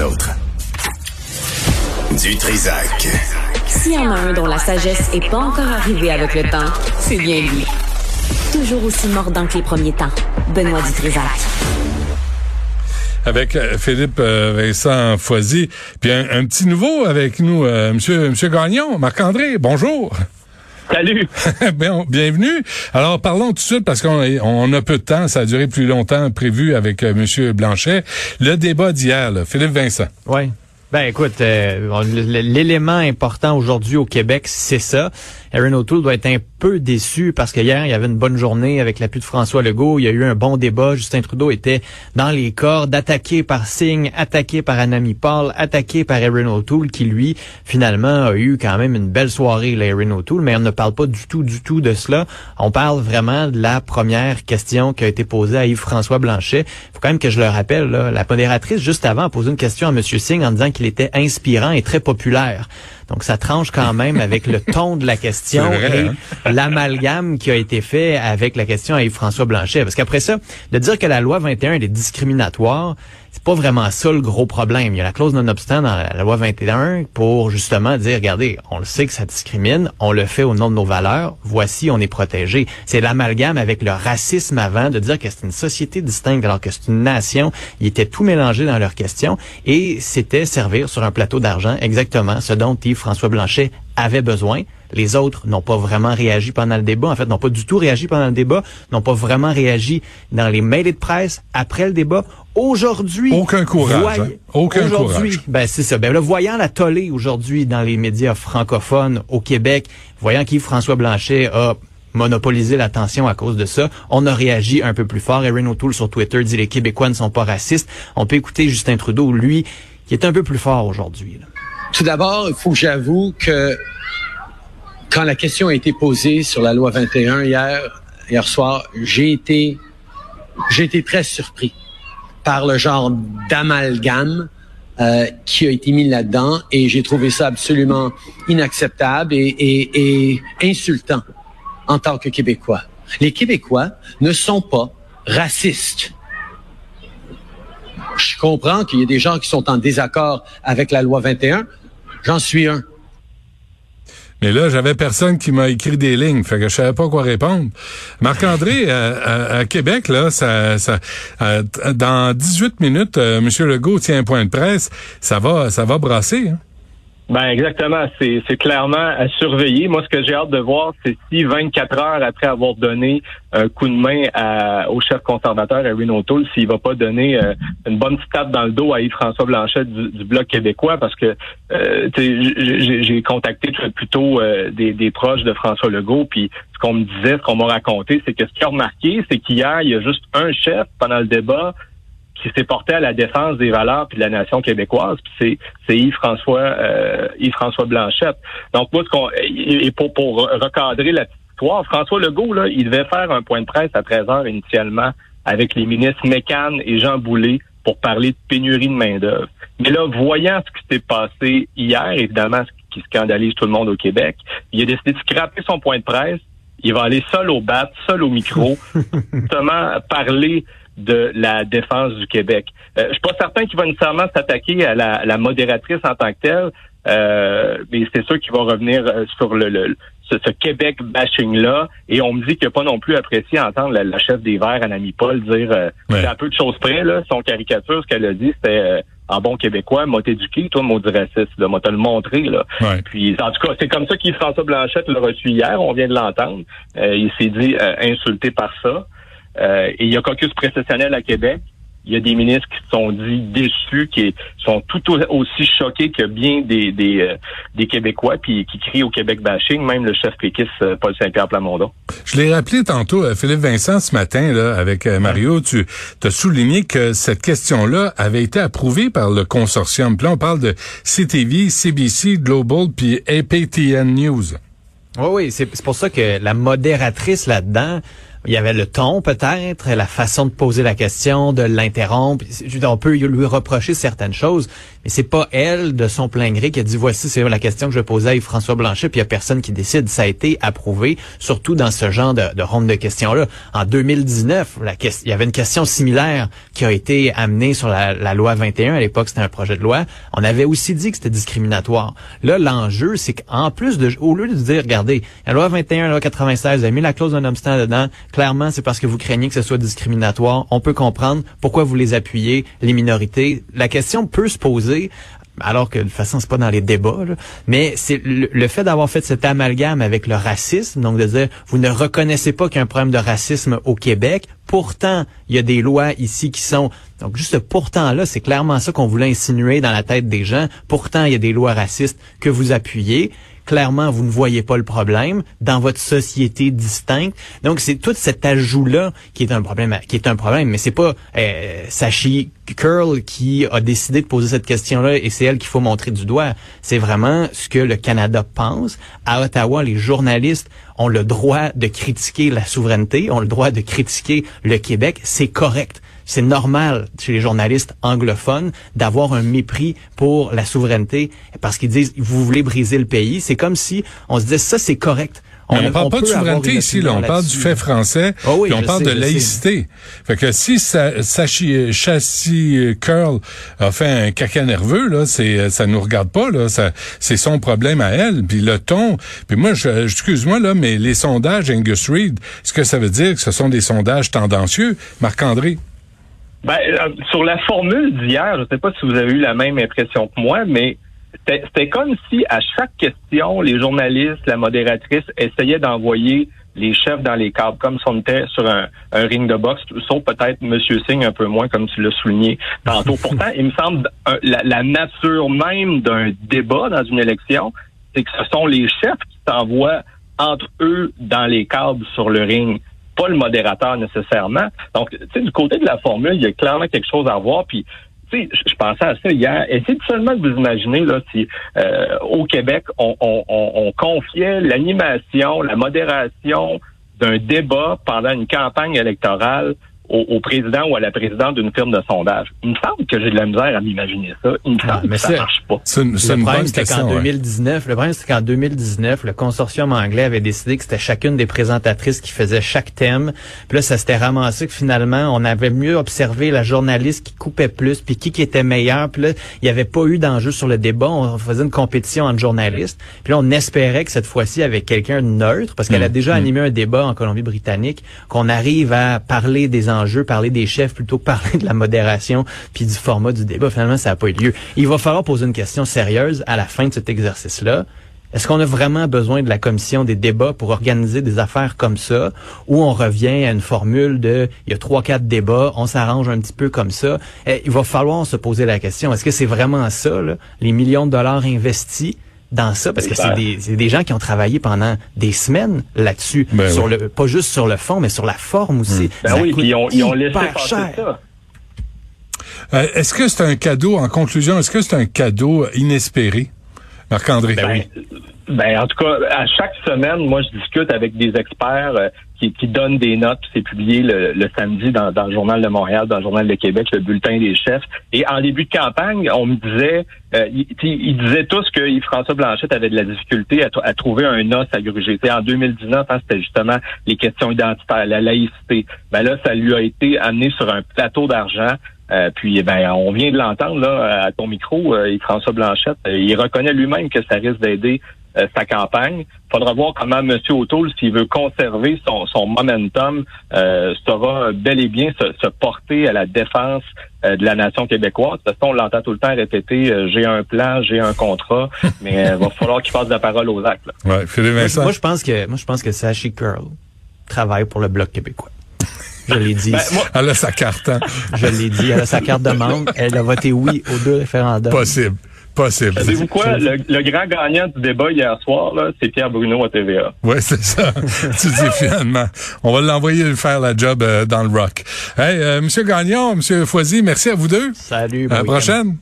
autres. Du Trisac. S'il y en a un dont la sagesse est pas encore arrivée avec le temps, c'est bien lui. Toujours aussi mordant que les premiers temps. Benoît Dutrisac. Avec euh, Philippe euh, Vincent Foisy. Puis un, un petit nouveau avec nous, euh, Monsieur, Monsieur Gagnon, Marc-André, bonjour. Salut. Bien, bienvenue. Alors parlons tout de suite parce qu'on on a peu de temps, ça a duré plus longtemps prévu avec euh, Monsieur Blanchet. Le débat d'hier, là, Philippe Vincent. Oui. Ben écoute, euh, l'élément important aujourd'hui au Québec, c'est ça. Aaron O'Toole doit être un peu déçu parce que hier, il y avait une bonne journée avec l'appui de François Legault. Il y a eu un bon débat. Justin Trudeau était dans les cordes, attaqué par Singh, attaqué par Anami Paul, attaqué par Aaron O'Toole, qui lui, finalement, a eu quand même une belle soirée, là, Aaron O'Toole. Mais on ne parle pas du tout, du tout de cela. On parle vraiment de la première question qui a été posée à Yves-François Blanchet. faut quand même que je le rappelle, là, la modératrice, juste avant, a posé une question à M. Singh en disant qu'il était inspirant et très populaire. Donc, ça tranche quand même avec le ton de la question vrai, et hein? l'amalgame qui a été fait avec la question à Yves-François Blanchet. Parce qu'après ça, de dire que la loi 21 elle est discriminatoire, c'est pas vraiment ça le gros problème. Il y a la clause non-obstant dans la loi 21 pour justement dire, regardez, on le sait que ça discrimine, on le fait au nom de nos valeurs, voici, on est protégé. C'est l'amalgame avec le racisme avant, de dire que c'est une société distincte alors que c'est une nation. Ils étaient tout mélangés dans leurs questions et c'était servir sur un plateau d'argent exactement ce dont Yves-François Blanchet avait besoin. Les autres n'ont pas vraiment réagi pendant le débat. En fait, n'ont pas du tout réagi pendant le débat, n'ont pas vraiment réagi dans les mails de presse après le débat. Aujourd'hui, Aucun courage, hein. Aucun aujourd'hui, courage. ben c'est ça. Ben là, voyant la tollée aujourd'hui dans les médias francophones au Québec, voyant qu'Yves-François Blanchet a monopolisé l'attention à cause de ça, on a réagi un peu plus fort. Erin O'Toole sur Twitter dit les Québécois ne sont pas racistes. On peut écouter Justin Trudeau, lui, qui est un peu plus fort aujourd'hui. là. Tout d'abord, il faut que j'avoue que quand la question a été posée sur la loi 21 hier, hier soir, j'ai été, j'ai été très surpris par le genre d'amalgame euh, qui a été mis là-dedans et j'ai trouvé ça absolument inacceptable et, et, et insultant en tant que Québécois. Les Québécois ne sont pas racistes. Je comprends qu'il y a des gens qui sont en désaccord avec la loi 21. J'en suis un. Mais là, j'avais personne qui m'a écrit des lignes, fait que je savais pas quoi répondre. Marc-André, euh, à, à Québec, là, ça, ça, euh, t- dans 18 minutes, euh, M. Legault tient un point de presse. Ça va, ça va brasser. Hein? Ben exactement, c'est c'est clairement à surveiller. Moi, ce que j'ai hâte de voir, c'est si 24 heures après avoir donné un coup de main à- au chef conservateur, Erin O'Toole, s'il va pas donner euh, une bonne petite tape dans le dos à Yves-François Blanchet du, du Bloc québécois, parce que euh, j'ai- j'ai contacté plutôt euh, des, des proches de François Legault, puis ce qu'on me disait, ce qu'on m'a raconté, c'est que ce qu'ils ont remarqué, c'est qu'hier, il y a juste un chef pendant le débat qui s'est porté à la défense des valeurs puis de la nation québécoise, puis c'est c'est Yves-François euh, Yves-François Blanchette. Donc moi ce qu'on et pour pour recadrer la histoire, François Legault là, il devait faire un point de presse à 13 heures initialement avec les ministres Mécan et Jean Boulet pour parler de pénurie de main-d'œuvre. Mais là, voyant ce qui s'est passé hier, évidemment, ce qui scandalise tout le monde au Québec, il a décidé de scraper son point de presse. Il va aller seul au bat, seul au micro, justement parler de la défense du Québec. Euh, je suis pas certain qu'il va nécessairement s'attaquer à la, la modératrice en tant que telle, euh, mais c'est sûr qu'il va revenir euh, sur le, le- ce, ce Québec bashing là. Et on me dit qu'il n'a pas non plus apprécié entendre la, la chef des Verts, Anami Paul, dire euh, Ouais. un peu de choses près là. Son caricature, ce qu'elle a dit, c'était euh, en bon québécois, m'a éduqué, toi, maudit raciste, là, m'a te le montré là. Ouais. Puis en tout cas, c'est comme ça qu'il François Blanchette l'a reçu hier. On vient de l'entendre. Euh, il s'est dit euh, insulté par ça. Euh, et il y a caucus précessionnel à Québec. Il y a des ministres qui se sont dit déçus, qui sont tout au- aussi choqués que bien des des, euh, des Québécois, puis qui crient au Québec bashing, même le chef péquiste euh, Paul Saint-Pierre Plamondon. Je l'ai rappelé tantôt, euh, Philippe Vincent, ce matin, là, avec Mario, tu as souligné que cette question-là avait été approuvée par le consortium. Puis là, on parle de CTV, CBC, Global, puis APTN News. Oui, oui, c'est pour ça que la modératrice là-dedans il y avait le ton peut-être, la façon de poser la question, de l'interrompre. On peut lui reprocher certaines choses, mais c'est pas elle de son plein gré qui a dit voici c'est la question que je posais à François Blanchet, puis il y a personne qui décide. Ça a été approuvé, surtout dans ce genre de, de ronde de questions-là. En 2019, la il y avait une question similaire qui a été amenée sur la, la loi 21. À l'époque, c'était un projet de loi. On avait aussi dit que c'était discriminatoire. Là, l'enjeu, c'est qu'en plus de, au lieu de dire, regardez, la loi 21, la loi 96, vous avez mis la clause d'un obstant dedans, clairement, c'est parce que vous craignez que ce soit discriminatoire. On peut comprendre pourquoi vous les appuyez, les minorités. La question peut se poser alors que de toute façon c'est pas dans les débats, mais c'est le, fait d'avoir fait cet amalgame avec le racisme, donc de dire vous ne reconnaissez pas qu'il y a un problème de racisme au Québec, pourtant il y a des lois ici qui sont donc juste pourtant là, c'est clairement ça qu'on voulait insinuer dans la tête des gens. Pourtant il y a des lois racistes que vous appuyez clairement, vous ne voyez pas le problème dans votre société distincte. Donc, c'est tout cet ajout-là qui est un problème, qui est un problème. Mais c'est pas euh, Sachi Curl qui a décidé de poser cette question-là et c'est elle qu'il faut montrer du doigt. C'est vraiment ce que le Canada pense. À Ottawa, les journalistes ont le droit de critiquer la souveraineté, ont le droit de critiquer le Québec. C'est correct c'est normal chez les journalistes anglophones d'avoir un mépris pour la souveraineté parce qu'ils disent vous voulez briser le pays. C'est comme si on se disait ça c'est correct. On, ne parle pas de souveraineté ici, là. On parle du fait français, oh puis on parle de laïcité. Fait que si Sachi Chassis Curl a fait un caca nerveux, là, c'est ça nous regarde pas, là. c'est son problème à elle. Puis le ton. Puis moi, je, excuse-moi là, mais les sondages Angus Reid, est-ce que ça veut dire que ce sont des sondages tendancieux, Marc-André? Ben, euh, sur la formule d'hier, je ne sais pas si vous avez eu la même impression que moi, mais c'était comme si à chaque question, les journalistes, la modératrice essayaient d'envoyer les chefs dans les câbles, comme si on était sur un, ring de boxe, sauf peut-être M. Singh un peu moins, comme tu l'as souligné tantôt. Pourtant, il me semble la, la nature même d'un débat dans une élection, c'est que ce sont les chefs qui s'envoient entre eux dans les câbles sur le ring pas le modérateur nécessairement. Donc, tu sais, du côté de la formule, il y a clairement quelque chose à voir. Puis, tu sais, je pensais à ça hier. Essayez seulement de vous imaginer là, si euh, au Québec, on, on, on confiait l'animation, la modération d'un débat pendant une campagne électorale au, président ou à la présidente d'une firme de sondage. Il me semble que j'ai de la misère à m'imaginer ça. Il me ah, semble que ça marche pas. C'est une, le problème, c'était qu'en 2019, le problème, c'est qu'en 2019, le consortium anglais avait décidé que c'était chacune des présentatrices qui faisait chaque thème. Puis là, ça s'était ramassé que finalement, on avait mieux observé la journaliste qui coupait plus, puis qui, qui était meilleur. Puis là, il n'y avait pas eu d'enjeu sur le débat. On faisait une compétition entre journalistes. Puis là, on espérait que cette fois-ci, avec quelqu'un de neutre, parce qu'elle a mm. déjà mm. animé un débat en Colombie-Britannique, qu'on arrive à parler des enjeux jeu, parler des chefs plutôt que parler de la modération puis du format du débat. Finalement, ça n'a pas eu lieu. Il va falloir poser une question sérieuse à la fin de cet exercice-là. Est-ce qu'on a vraiment besoin de la commission des débats pour organiser des affaires comme ça, ou on revient à une formule de il y a trois quatre débats, on s'arrange un petit peu comme ça? Et il va falloir se poser la question est-ce que c'est vraiment ça, là, les millions de dollars investis? Dans ça parce que c'est des, des, gens qui ont travaillé pendant des semaines là-dessus, ben sur le pas juste sur le fond, mais sur la forme aussi. Hmm. Ben oui, ils ont, ils ont laissé passer ça. Euh, est-ce que c'est un cadeau, en conclusion, est-ce que c'est un cadeau inespéré, Marc-André? Ben, oui. Ben, en tout cas, à chaque semaine, moi, je discute avec des experts euh, qui, qui, donnent des notes. C'est publié le, samedi dans, dans, le Journal de Montréal, dans le Journal de Québec, le bulletin des chefs. Et en début de campagne, on me disait, euh, ils, disaient tous que Yves-François Blanchette avait de la difficulté à, trouver un os à gruger. en 2019, hein, c'était justement les questions identitaires, la laïcité. Ben là, ça lui a été amené sur un plateau d'argent. Euh, puis, ben, on vient de l'entendre là à ton micro, euh, Yves-François Blanchette. il reconnaît lui-même que ça risque d'aider euh, sa campagne. faudra voir comment M. O'Toole, s'il veut conserver son, son momentum, euh, saura bel et bien se, porter à la défense euh, de la nation québécoise. De toute façon, on l'entend tout le temps répéter j'ai un plan, j'ai un contrat, mais il va falloir qu'il fasse la parole aux actes. Ouais, moi, moi, je pense que moi je pense que Sashi Curl travaille pour le Bloc québécois. Je l'ai dit. Ben, elle a sa carte. Hein? Je l'ai dit. Elle a sa carte de membre. Elle a voté oui aux deux référendums. Possible. Possible. Savez-vous quoi? Le, grand gagnant du débat hier soir, c'est Pierre Bruno à TVA. Oui, c'est ça. tu dis finalement. On va l'envoyer faire la job euh, dans le rock. Hey, euh, Monsieur Gagnon, Monsieur Foisy, merci à vous deux. Salut. À la prochaine.